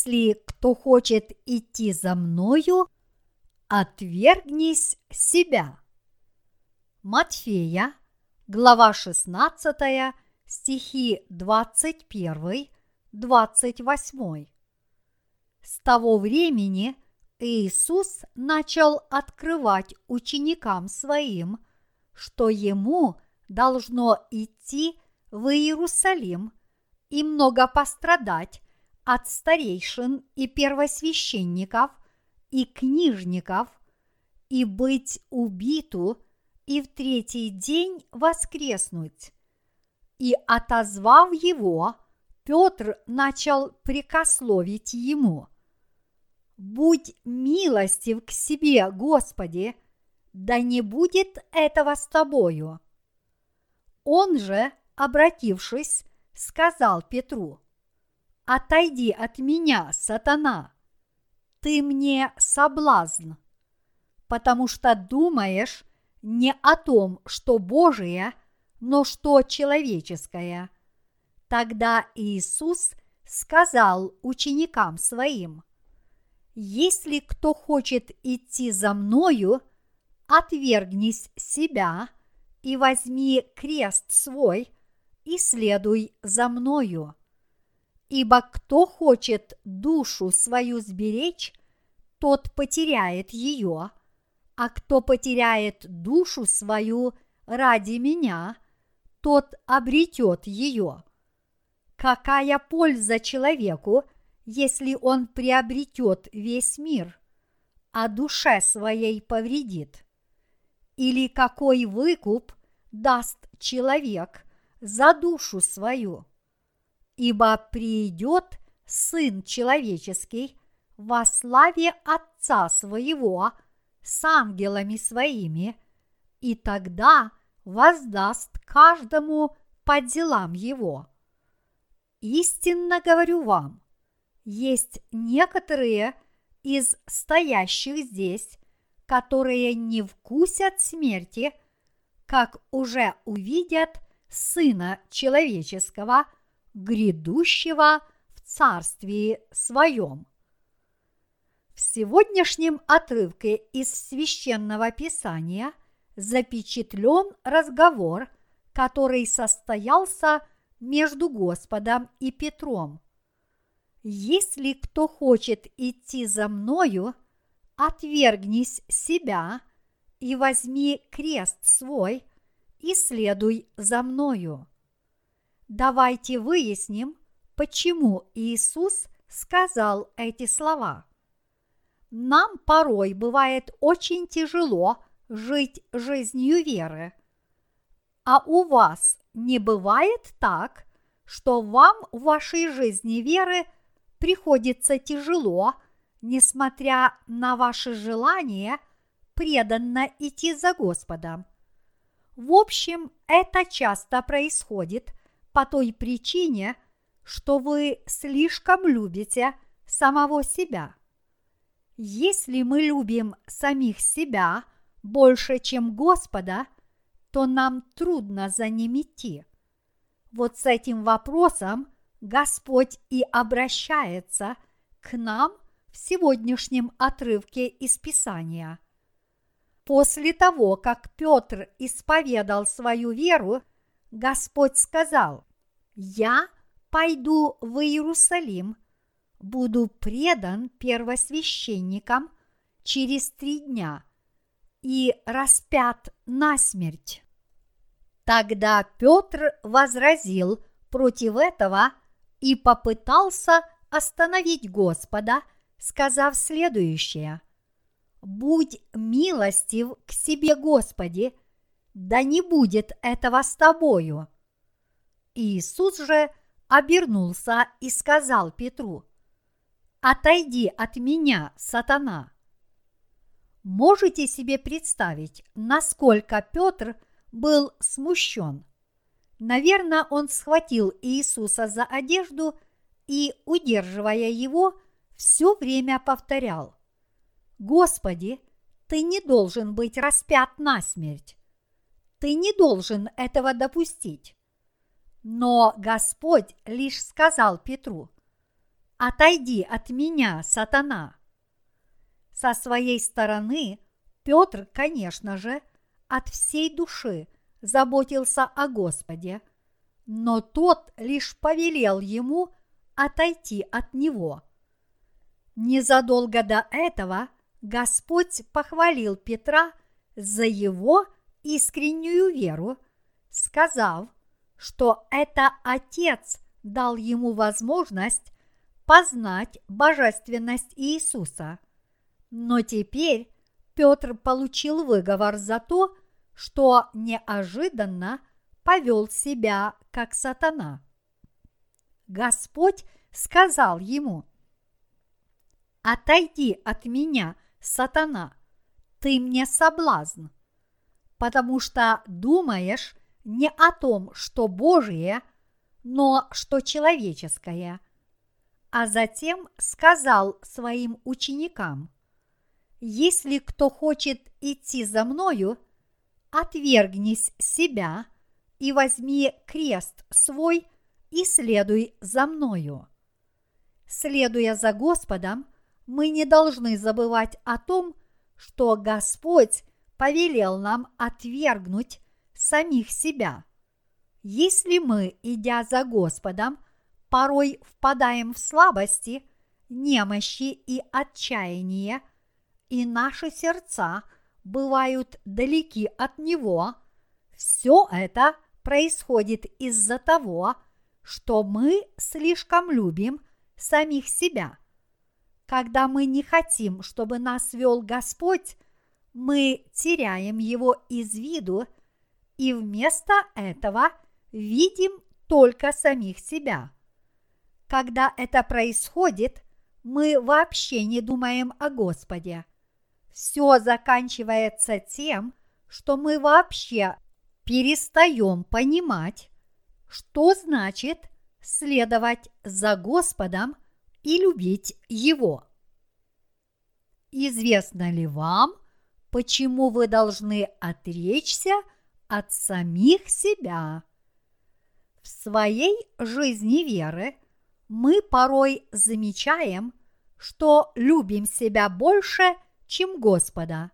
Если кто хочет идти за мною, отвергнись себя. Матфея, глава 16, стихи 21, 28. С того времени Иисус начал открывать ученикам своим, что ему должно идти в Иерусалим и много пострадать от старейшин и первосвященников и книжников и быть убиту и в третий день воскреснуть. И отозвав его, Петр начал прикословить ему. Будь милостив к себе, Господи, да не будет этого с тобою. Он же, обратившись, сказал Петру, «Отойди от меня, сатана, ты мне соблазн, потому что думаешь не о том, что Божие, но что человеческое». Тогда Иисус сказал ученикам своим, «Если кто хочет идти за мною, отвергнись себя и возьми крест свой и следуй за мною. Ибо кто хочет душу свою сберечь, тот потеряет ее, а кто потеряет душу свою ради меня, тот обретет ее. Какая польза человеку, если он приобретет весь мир, а душе своей повредит? Или какой выкуп даст человек за душу свою? Ибо придет Сын Человеческий во славе Отца Своего с ангелами Своими, и тогда воздаст каждому по делам Его. Истинно говорю вам, есть некоторые из стоящих здесь, которые не вкусят смерти, как уже увидят Сына Человеческого – грядущего в Царстве Своем. В сегодняшнем отрывке из священного писания запечатлен разговор, который состоялся между Господом и Петром. Если кто хочет идти за мною, отвергнись себя и возьми крест свой и следуй за мною. Давайте выясним, почему Иисус сказал эти слова. Нам порой бывает очень тяжело жить жизнью веры. А у вас не бывает так, что вам в вашей жизни веры приходится тяжело, несмотря на ваше желание преданно идти за Господом. В общем, это часто происходит по той причине, что вы слишком любите самого себя. Если мы любим самих себя больше, чем Господа, то нам трудно за ним идти. Вот с этим вопросом Господь и обращается к нам в сегодняшнем отрывке из Писания. После того, как Петр исповедал свою веру, Господь сказал, «Я пойду в Иерусалим, буду предан первосвященникам через три дня и распят на смерть». Тогда Петр возразил против этого и попытался остановить Господа, сказав следующее. «Будь милостив к себе, Господи, да не будет этого с тобою. Иисус же обернулся и сказал Петру, Отойди от меня, сатана. Можете себе представить, насколько Петр был смущен? Наверное, он схватил Иисуса за одежду и, удерживая его, все время повторял. Господи, ты не должен быть распят на смерть. Ты не должен этого допустить. Но Господь лишь сказал Петру, «Отойди от меня, сатана!» Со своей стороны Петр, конечно же, от всей души заботился о Господе, но тот лишь повелел ему отойти от него. Незадолго до этого Господь похвалил Петра за его искреннюю веру, сказав, что это Отец дал ему возможность познать божественность Иисуса. Но теперь Петр получил выговор за то, что неожиданно повел себя как сатана. Господь сказал ему, «Отойди от меня, сатана, ты мне соблазн, потому что думаешь не о том, что Божие, но что человеческое». А затем сказал своим ученикам, «Если кто хочет идти за мною, отвергнись себя и возьми крест свой и следуй за мною». Следуя за Господом, мы не должны забывать о том, что Господь повелел нам отвергнуть самих себя. Если мы, идя за Господом, порой впадаем в слабости, немощи и отчаяние, и наши сердца бывают далеки от Него, все это происходит из-за того, что мы слишком любим самих себя. Когда мы не хотим, чтобы нас вел Господь, мы теряем его из виду и вместо этого видим только самих себя. Когда это происходит, мы вообще не думаем о Господе. Все заканчивается тем, что мы вообще перестаем понимать, что значит следовать за Господом и любить Его. Известно ли вам, почему вы должны отречься от самих себя? В своей жизни веры мы порой замечаем, что любим себя больше, чем Господа.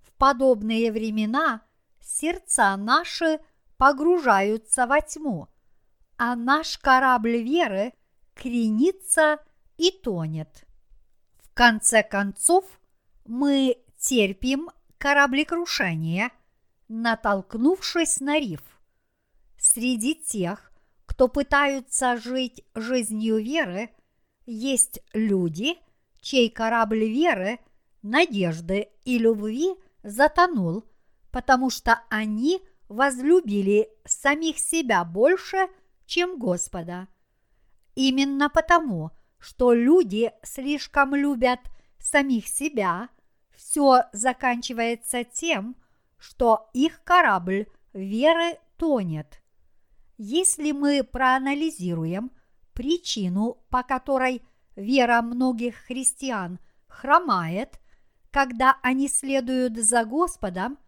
В подобные времена сердца наши погружаются во тьму, а наш корабль веры – кренится и тонет. В конце концов, мы терпим кораблекрушение, натолкнувшись на риф. Среди тех, кто пытаются жить жизнью веры, есть люди, чей корабль веры, надежды и любви затонул, потому что они возлюбили самих себя больше, чем Господа. Именно потому, что люди слишком любят самих себя, все заканчивается тем, что их корабль веры тонет. Если мы проанализируем причину, по которой вера многих христиан хромает, когда они следуют за Господом,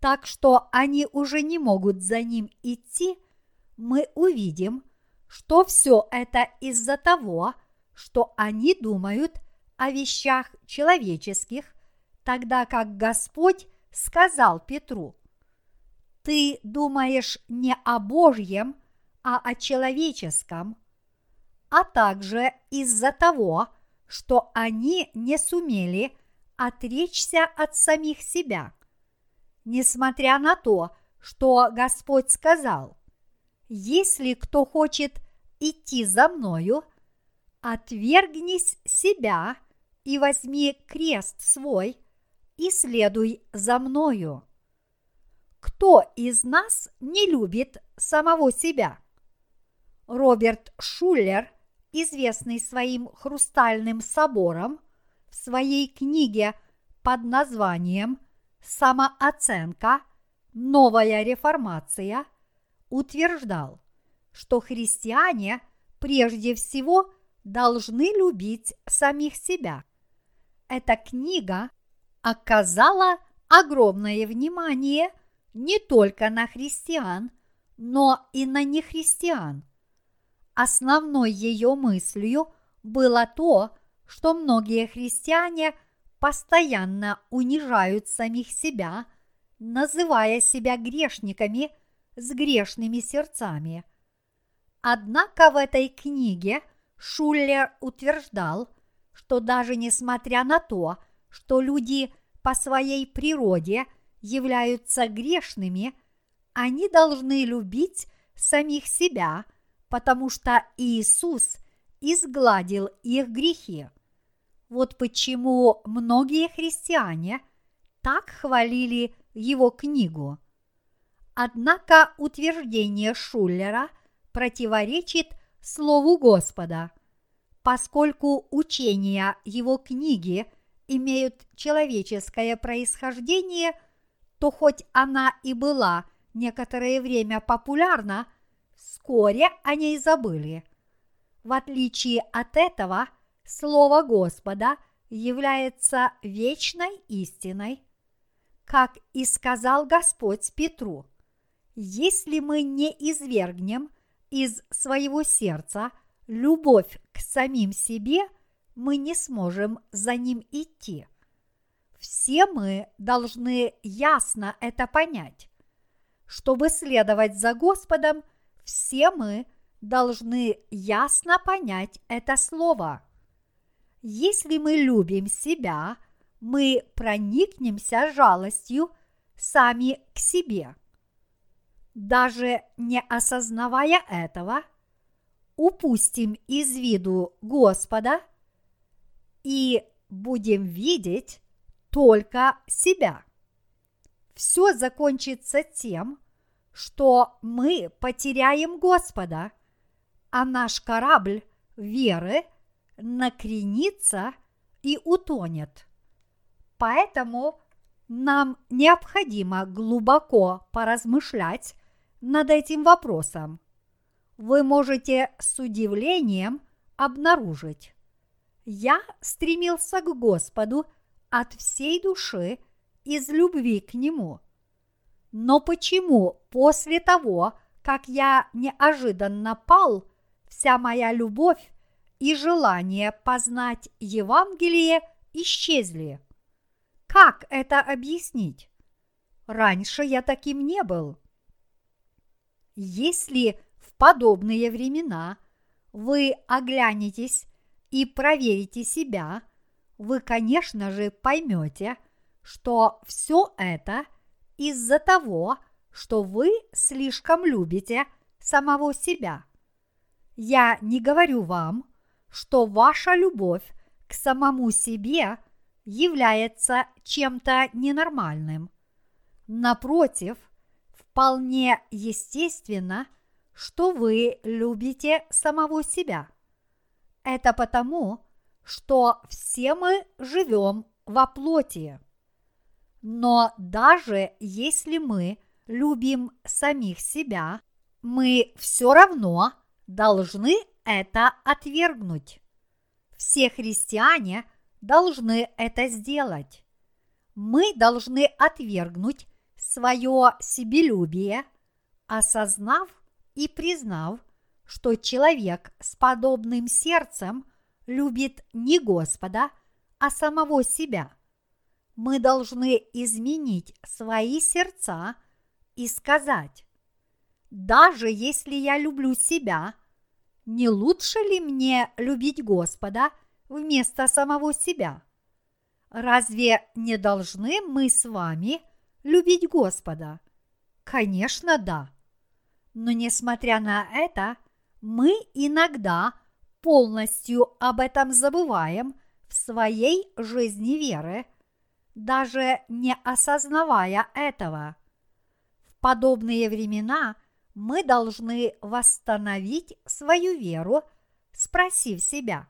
так что они уже не могут за ним идти, мы увидим, что все это из-за того, что они думают о вещах человеческих, тогда как Господь сказал Петру, «Ты думаешь не о Божьем, а о человеческом», а также из-за того, что они не сумели отречься от самих себя. Несмотря на то, что Господь сказал, если кто хочет идти за мною, отвергнись себя и возьми крест свой и следуй за мною. Кто из нас не любит самого себя? Роберт Шуллер, известный своим хрустальным собором, в своей книге под названием «Самооценка. Новая реформация» – утверждал, что христиане прежде всего должны любить самих себя. Эта книга оказала огромное внимание не только на христиан, но и на нехристиан. Основной ее мыслью было то, что многие христиане постоянно унижают самих себя, называя себя грешниками с грешными сердцами. Однако в этой книге Шуллер утверждал, что даже несмотря на то, что люди по своей природе являются грешными, они должны любить самих себя, потому что Иисус изгладил их грехи. Вот почему многие христиане так хвалили его книгу. Однако утверждение Шуллера противоречит Слову Господа, поскольку учения его книги имеют человеческое происхождение, то хоть она и была некоторое время популярна, вскоре о ней забыли. В отличие от этого, Слово Господа является вечной истиной, как и сказал Господь Петру. Если мы не извергнем из своего сердца любовь к самим себе, мы не сможем за ним идти. Все мы должны ясно это понять. Чтобы следовать за Господом, все мы должны ясно понять это слово. Если мы любим себя, мы проникнемся жалостью сами к себе. Даже не осознавая этого, упустим из виду Господа и будем видеть только себя. Все закончится тем, что мы потеряем Господа, а наш корабль веры накренится и утонет. Поэтому нам необходимо глубоко поразмышлять над этим вопросом. Вы можете с удивлением обнаружить. Я стремился к Господу от всей души из любви к Нему – но почему после того, как я неожиданно пал, вся моя любовь и желание познать Евангелие исчезли? Как это объяснить? Раньше я таким не был. Если в подобные времена вы оглянетесь и проверите себя, вы, конечно же, поймете, что все это – из-за того, что вы слишком любите самого себя. Я не говорю вам, что ваша любовь к самому себе является чем-то ненормальным. Напротив, вполне естественно, что вы любите самого себя. Это потому, что все мы живем во плоти. Но даже если мы любим самих себя, мы все равно должны это отвергнуть. Все христиане должны это сделать. Мы должны отвергнуть свое себелюбие, осознав и признав, что человек с подобным сердцем любит не Господа, а самого себя – мы должны изменить свои сердца и сказать, даже если я люблю себя, не лучше ли мне любить Господа вместо самого себя? Разве не должны мы с вами любить Господа? Конечно, да. Но несмотря на это, мы иногда полностью об этом забываем в своей жизни веры – даже не осознавая этого. В подобные времена мы должны восстановить свою веру, спросив себя,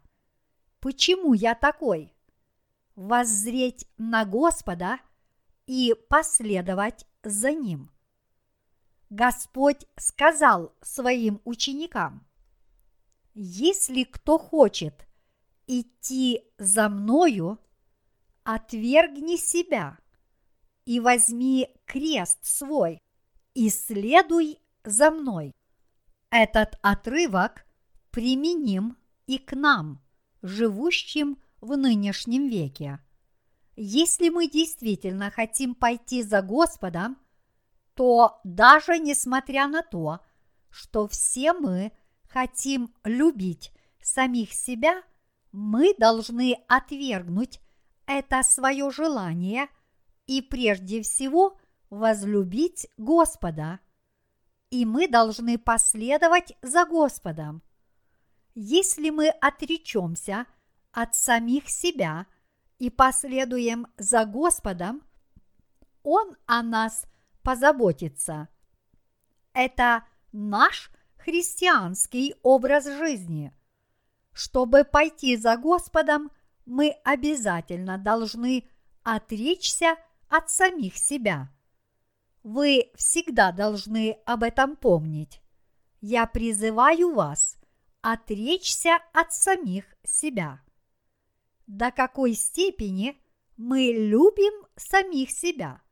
почему я такой? Воззреть на Господа и последовать за Ним. Господь сказал своим ученикам, если кто хочет идти за мною – отвергни себя и возьми крест свой и следуй за мной. Этот отрывок применим и к нам, живущим в нынешнем веке. Если мы действительно хотим пойти за Господом, то даже несмотря на то, что все мы хотим любить самих себя, мы должны отвергнуть это свое желание и прежде всего возлюбить Господа. И мы должны последовать за Господом. Если мы отречемся от самих себя и последуем за Господом, Он о нас позаботится. Это наш христианский образ жизни. Чтобы пойти за Господом, мы обязательно должны отречься от самих себя. Вы всегда должны об этом помнить. Я призываю вас отречься от самих себя. До какой степени мы любим самих себя?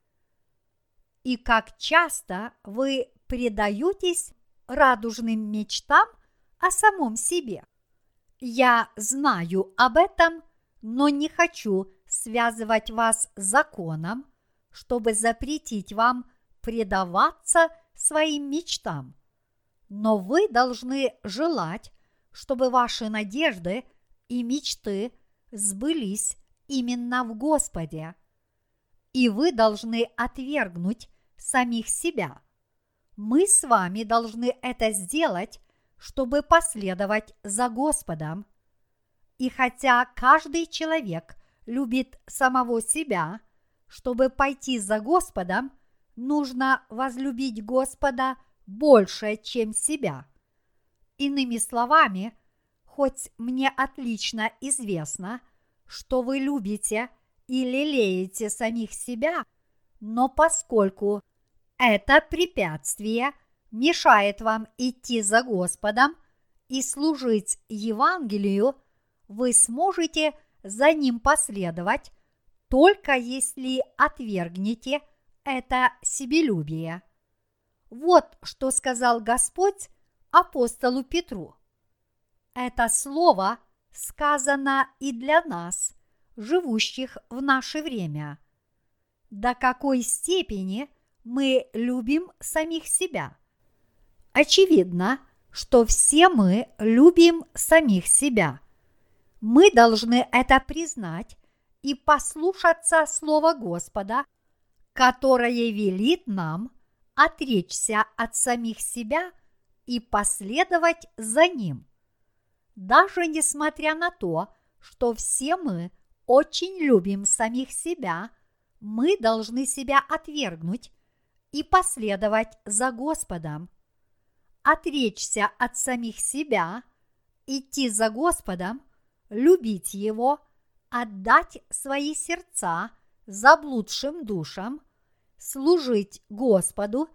И как часто вы предаетесь радужным мечтам о самом себе? Я знаю об этом, но не хочу связывать вас законом, чтобы запретить вам предаваться своим мечтам. Но вы должны желать, чтобы ваши надежды и мечты сбылись именно в Господе. И вы должны отвергнуть самих себя. Мы с вами должны это сделать, чтобы последовать за Господом. И хотя каждый человек любит самого себя, чтобы пойти за Господом, нужно возлюбить Господа больше, чем себя. Иными словами, хоть мне отлично известно, что вы любите и лелеете самих себя, но поскольку это препятствие мешает вам идти за Господом и служить Евангелию, вы сможете за ним последовать, только если отвергнете это себелюбие. Вот что сказал Господь апостолу Петру. Это слово сказано и для нас, живущих в наше время. До какой степени мы любим самих себя? Очевидно, что все мы любим самих себя. Мы должны это признать и послушаться Слова Господа, которое велит нам отречься от самих себя и последовать за Ним. Даже несмотря на то, что все мы очень любим самих себя, мы должны себя отвергнуть и последовать за Господом. Отречься от самих себя, идти за Господом, любить Его, отдать свои сердца заблудшим душам, служить Господу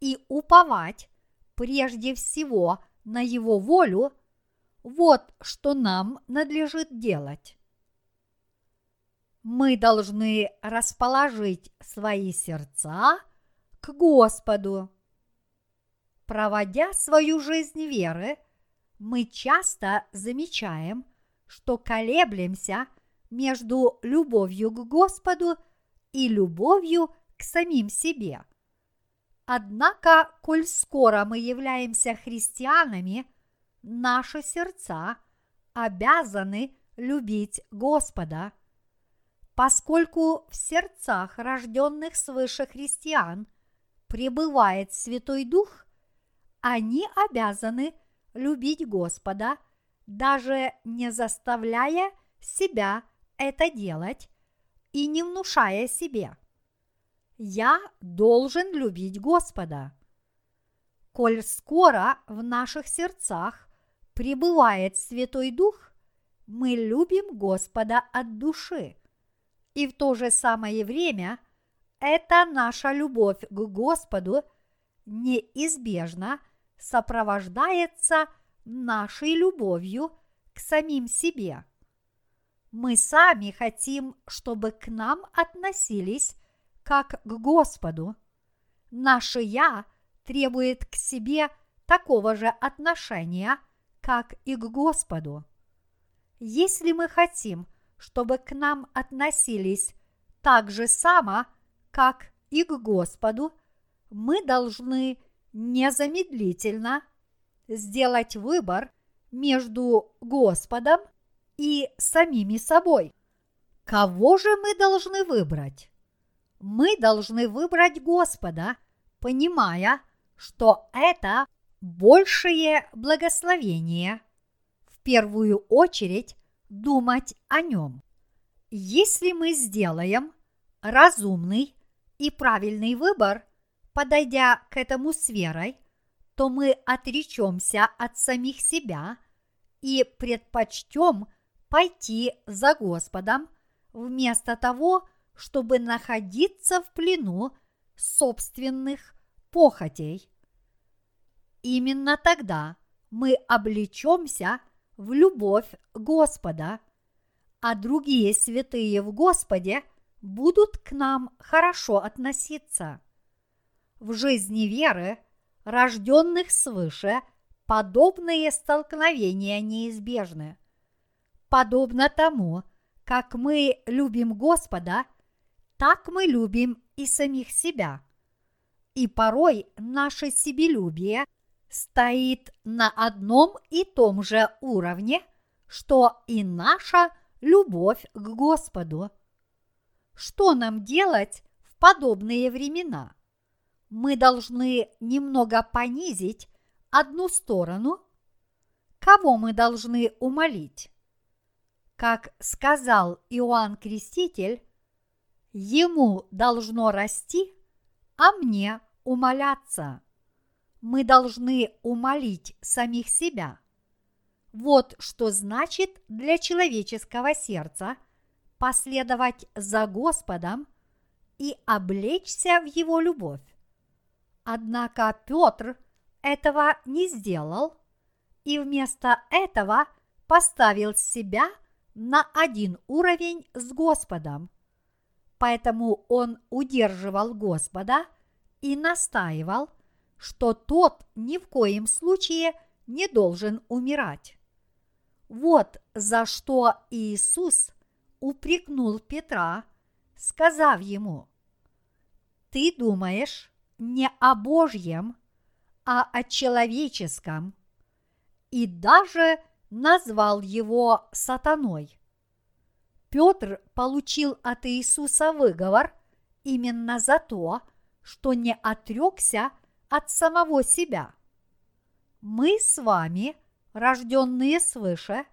и уповать прежде всего на Его волю, вот что нам надлежит делать. Мы должны расположить свои сердца к Господу. Проводя свою жизнь веры, мы часто замечаем, что колеблемся между любовью к Господу и любовью к самим себе. Однако, коль скоро мы являемся христианами, наши сердца обязаны любить Господа, поскольку в сердцах рожденных свыше христиан пребывает Святой Дух, они обязаны любить Господа, даже не заставляя себя это делать и не внушая себе. Я должен любить Господа. Коль скоро в наших сердцах пребывает Святой Дух, мы любим Господа от души. И в то же самое время эта наша любовь к Господу неизбежно сопровождается нашей любовью к самим себе. Мы сами хотим, чтобы к нам относились как к Господу. Наше «я» требует к себе такого же отношения, как и к Господу. Если мы хотим, чтобы к нам относились так же само, как и к Господу, мы должны незамедлительно сделать выбор между Господом и самими собой. Кого же мы должны выбрать? Мы должны выбрать Господа, понимая, что это большее благословение. В первую очередь думать о нем. Если мы сделаем разумный и правильный выбор, подойдя к этому с верой, то мы отречемся от самих себя и предпочтем пойти за Господом вместо того, чтобы находиться в плену собственных похотей. Именно тогда мы облечемся в любовь Господа, а другие святые в Господе будут к нам хорошо относиться. В жизни веры, рожденных свыше, подобные столкновения неизбежны. Подобно тому, как мы любим Господа, так мы любим и самих себя. И порой наше себелюбие стоит на одном и том же уровне, что и наша любовь к Господу. Что нам делать в подобные времена? Мы должны немного понизить одну сторону. Кого мы должны умолить? Как сказал Иоанн Креститель, ему должно расти, а мне умоляться. Мы должны умолить самих себя. Вот что значит для человеческого сердца последовать за Господом и облечься в Его любовь. Однако Петр этого не сделал и вместо этого поставил себя на один уровень с Господом. Поэтому он удерживал Господа и настаивал, что тот ни в коем случае не должен умирать. Вот за что Иисус упрекнул Петра, сказав ему, «Ты думаешь не о Божьем, а о человеческом», и даже назвал его сатаной. Петр получил от Иисуса выговор именно за то, что не отрекся от самого себя. Мы с вами – рожденные свыше,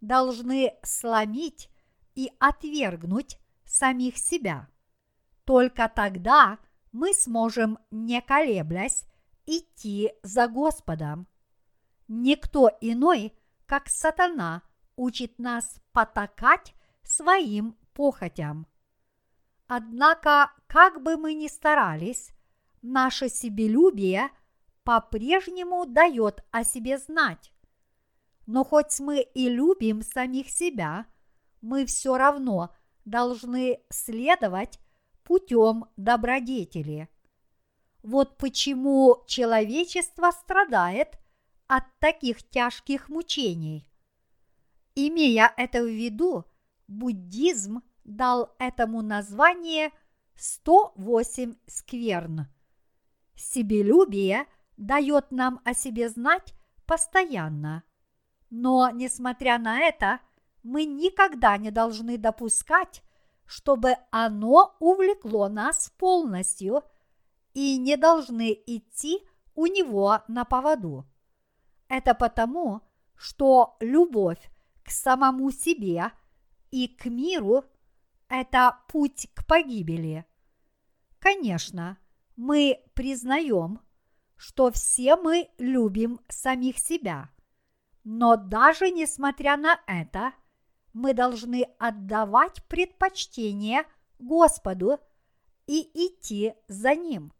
должны сломить и отвергнуть самих себя. Только тогда мы сможем, не колеблясь, идти за Господом. Никто иной, как сатана, учит нас потакать своим похотям. Однако, как бы мы ни старались, наше себелюбие по-прежнему дает о себе знать. Но хоть мы и любим самих себя, мы все равно должны следовать путем добродетели. Вот почему человечество страдает от таких тяжких мучений. Имея это в виду, буддизм дал этому название 108 скверн. Себелюбие дает нам о себе знать постоянно – но, несмотря на это, мы никогда не должны допускать, чтобы оно увлекло нас полностью и не должны идти у него на поводу. Это потому, что любовь к самому себе и к миру – это путь к погибели. Конечно, мы признаем, что все мы любим самих себя – но даже несмотря на это, мы должны отдавать предпочтение Господу и идти за Ним.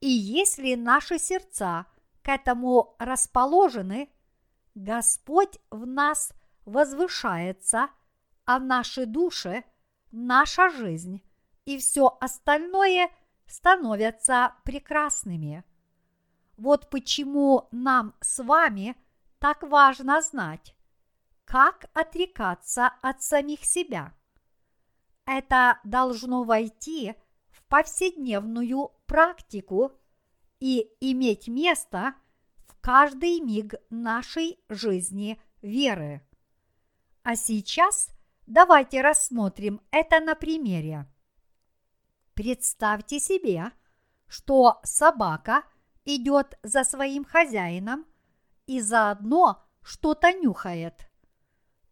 И если наши сердца к этому расположены, Господь в нас возвышается, а наши души, наша жизнь и все остальное становятся прекрасными. Вот почему нам с вами – так важно знать, как отрекаться от самих себя. Это должно войти в повседневную практику и иметь место в каждый миг нашей жизни веры. А сейчас давайте рассмотрим это на примере. Представьте себе, что собака идет за своим хозяином и заодно что-то нюхает.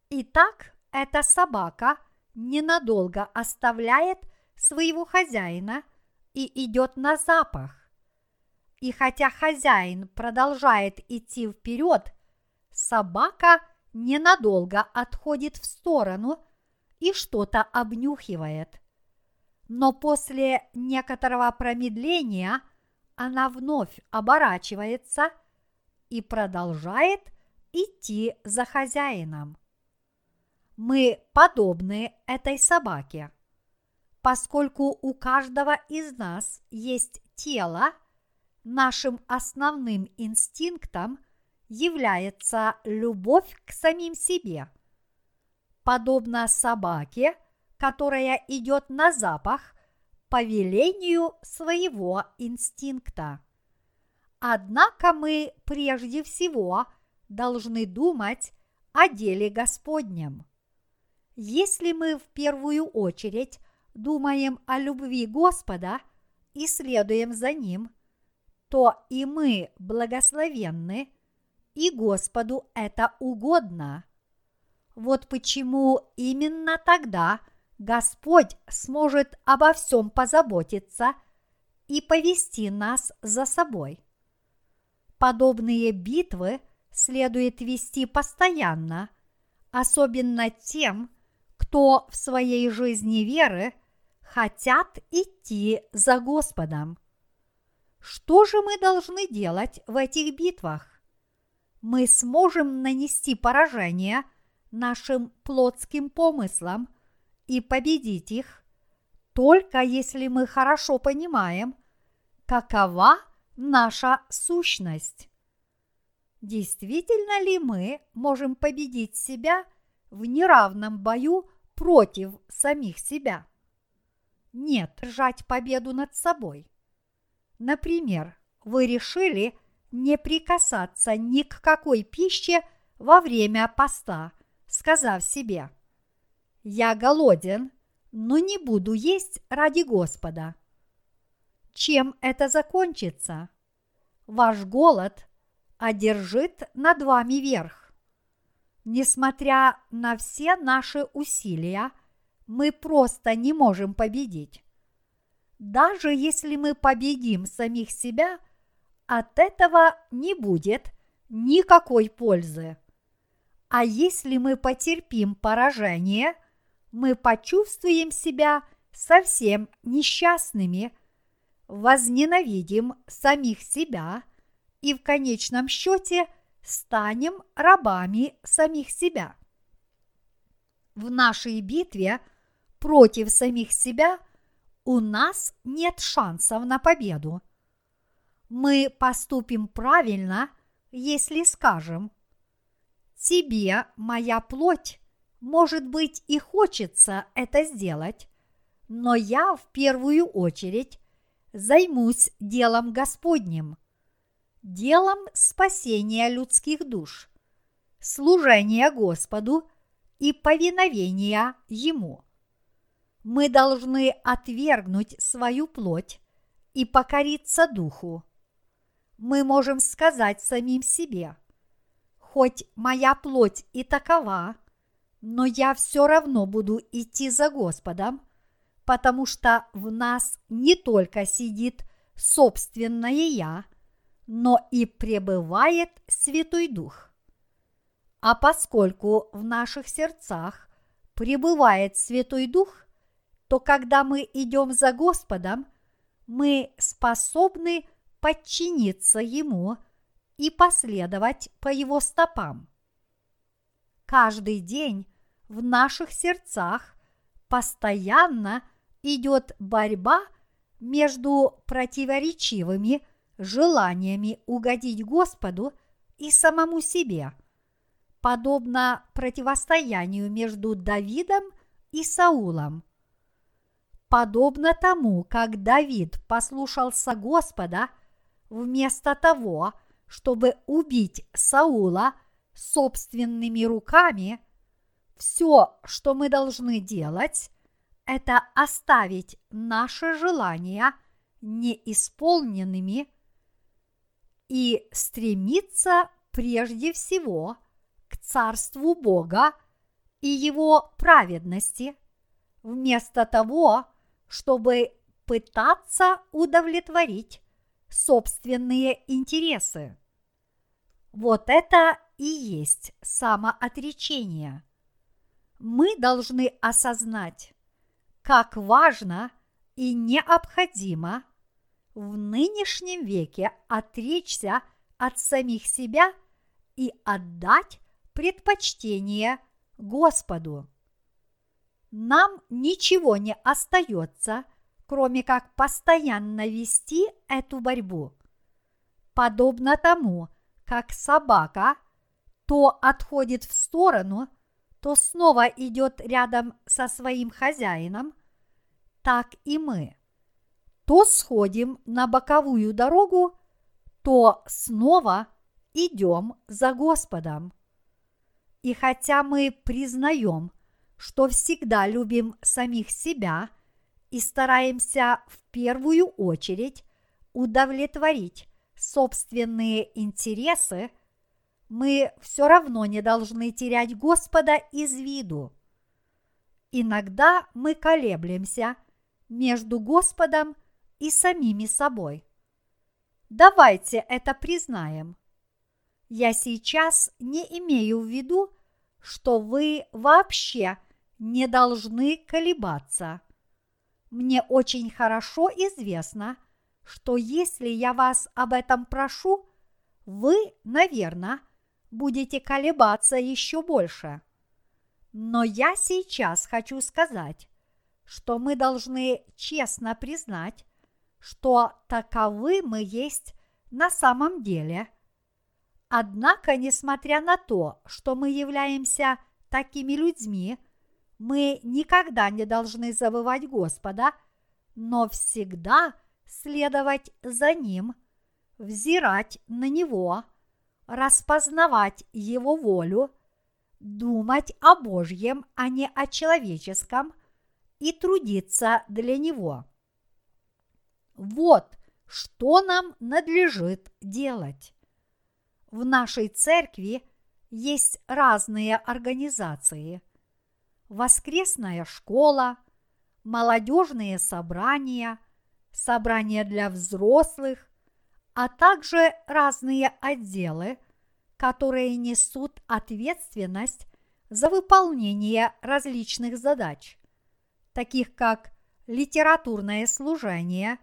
Итак, эта собака ненадолго оставляет своего хозяина и идет на запах. И хотя хозяин продолжает идти вперед, собака ненадолго отходит в сторону и что-то обнюхивает. Но после некоторого промедления она вновь оборачивается и продолжает идти за хозяином. Мы подобны этой собаке. Поскольку у каждого из нас есть тело, нашим основным инстинктом является любовь к самим себе. Подобно собаке, которая идет на запах по велению своего инстинкта. Однако мы прежде всего должны думать о деле Господнем. Если мы в первую очередь думаем о любви Господа и следуем за Ним, то и мы благословенны, и Господу это угодно. Вот почему именно тогда Господь сможет обо всем позаботиться и повести нас за собой. Подобные битвы следует вести постоянно, особенно тем, кто в своей жизни веры хотят идти за Господом. Что же мы должны делать в этих битвах? Мы сможем нанести поражение нашим плотским помыслам и победить их, только если мы хорошо понимаем, какова наша сущность. Действительно ли мы можем победить себя в неравном бою против самих себя? Нет, держать победу над собой. Например, вы решили не прикасаться ни к какой пище во время поста, сказав себе «Я голоден, но не буду есть ради Господа». Чем это закончится? Ваш голод одержит над вами верх. Несмотря на все наши усилия, мы просто не можем победить. Даже если мы победим самих себя, от этого не будет никакой пользы. А если мы потерпим поражение, мы почувствуем себя совсем несчастными, возненавидим самих себя – и в конечном счете станем рабами самих себя. В нашей битве против самих себя у нас нет шансов на победу. Мы поступим правильно, если скажем, тебе, моя плоть, может быть и хочется это сделать, но я в первую очередь займусь делом Господним – делом спасения людских душ, служения Господу и повиновения Ему. Мы должны отвергнуть свою плоть и покориться Духу. Мы можем сказать самим себе, хоть моя плоть и такова, но я все равно буду идти за Господом, потому что в нас не только сидит собственное я – но и пребывает Святой Дух. А поскольку в наших сердцах пребывает Святой Дух, то когда мы идем за Господом, мы способны подчиниться Ему и последовать по Его стопам. Каждый день в наших сердцах постоянно идет борьба между противоречивыми желаниями угодить Господу и самому себе. подобно противостоянию между Давидом и Саулом. Подобно тому, как Давид послушался Господа, вместо того, чтобы убить Саула собственными руками, все, что мы должны делать, это оставить наши желания неисполненными и стремиться прежде всего к Царству Бога и Его праведности, вместо того, чтобы пытаться удовлетворить собственные интересы. Вот это и есть самоотречение. Мы должны осознать, как важно и необходимо в нынешнем веке отречься от самих себя и отдать предпочтение Господу. Нам ничего не остается, кроме как постоянно вести эту борьбу. Подобно тому, как собака то отходит в сторону, то снова идет рядом со своим хозяином, так и мы. То сходим на боковую дорогу, то снова идем за Господом. И хотя мы признаем, что всегда любим самих себя и стараемся в первую очередь удовлетворить собственные интересы, мы все равно не должны терять Господа из виду. Иногда мы колеблемся между Господом и самими собой. Давайте это признаем. Я сейчас не имею в виду, что вы вообще не должны колебаться. Мне очень хорошо известно, что если я вас об этом прошу, вы, наверное, будете колебаться еще больше. Но я сейчас хочу сказать, что мы должны честно признать, что таковы мы есть на самом деле. Однако, несмотря на то, что мы являемся такими людьми, мы никогда не должны забывать Господа, но всегда следовать за Ним, взирать на Него, распознавать Его волю, думать о Божьем, а не о человеческом, и трудиться для Него. Вот что нам надлежит делать. В нашей церкви есть разные организации. Воскресная школа, молодежные собрания, собрания для взрослых, а также разные отделы, которые несут ответственность за выполнение различных задач, таких как литературное служение,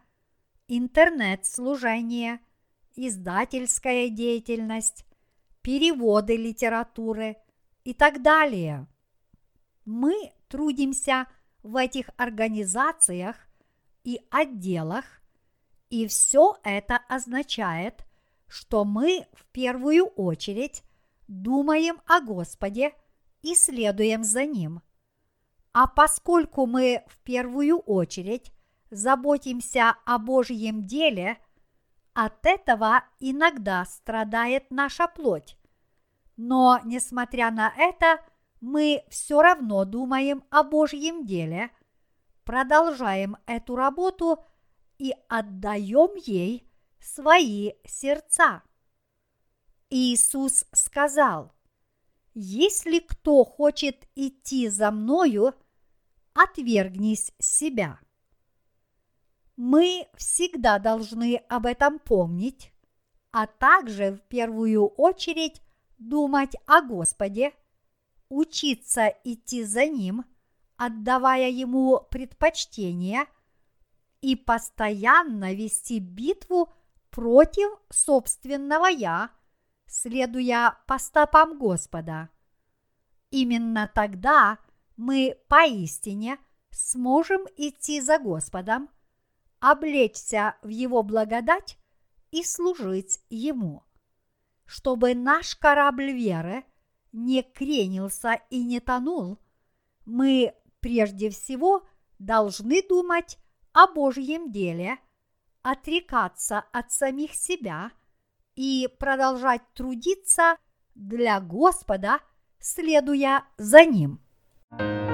интернет-служение, издательская деятельность, переводы литературы и так далее. Мы трудимся в этих организациях и отделах, и все это означает, что мы в первую очередь думаем о Господе и следуем за Ним. А поскольку мы в первую очередь заботимся о Божьем деле, от этого иногда страдает наша плоть. Но, несмотря на это, мы все равно думаем о Божьем деле, продолжаем эту работу и отдаем ей свои сердца. Иисус сказал, если кто хочет идти за мною, отвергнись себя. Мы всегда должны об этом помнить, а также в первую очередь думать о Господе, учиться идти за Ним, отдавая Ему предпочтение и постоянно вести битву против собственного «я», следуя по стопам Господа. Именно тогда мы поистине сможем идти за Господом – облечься в Его благодать и служить Ему, чтобы наш корабль веры не кренился и не тонул, мы прежде всего должны думать о Божьем деле, отрекаться от самих себя и продолжать трудиться для Господа, следуя за Ним. thank you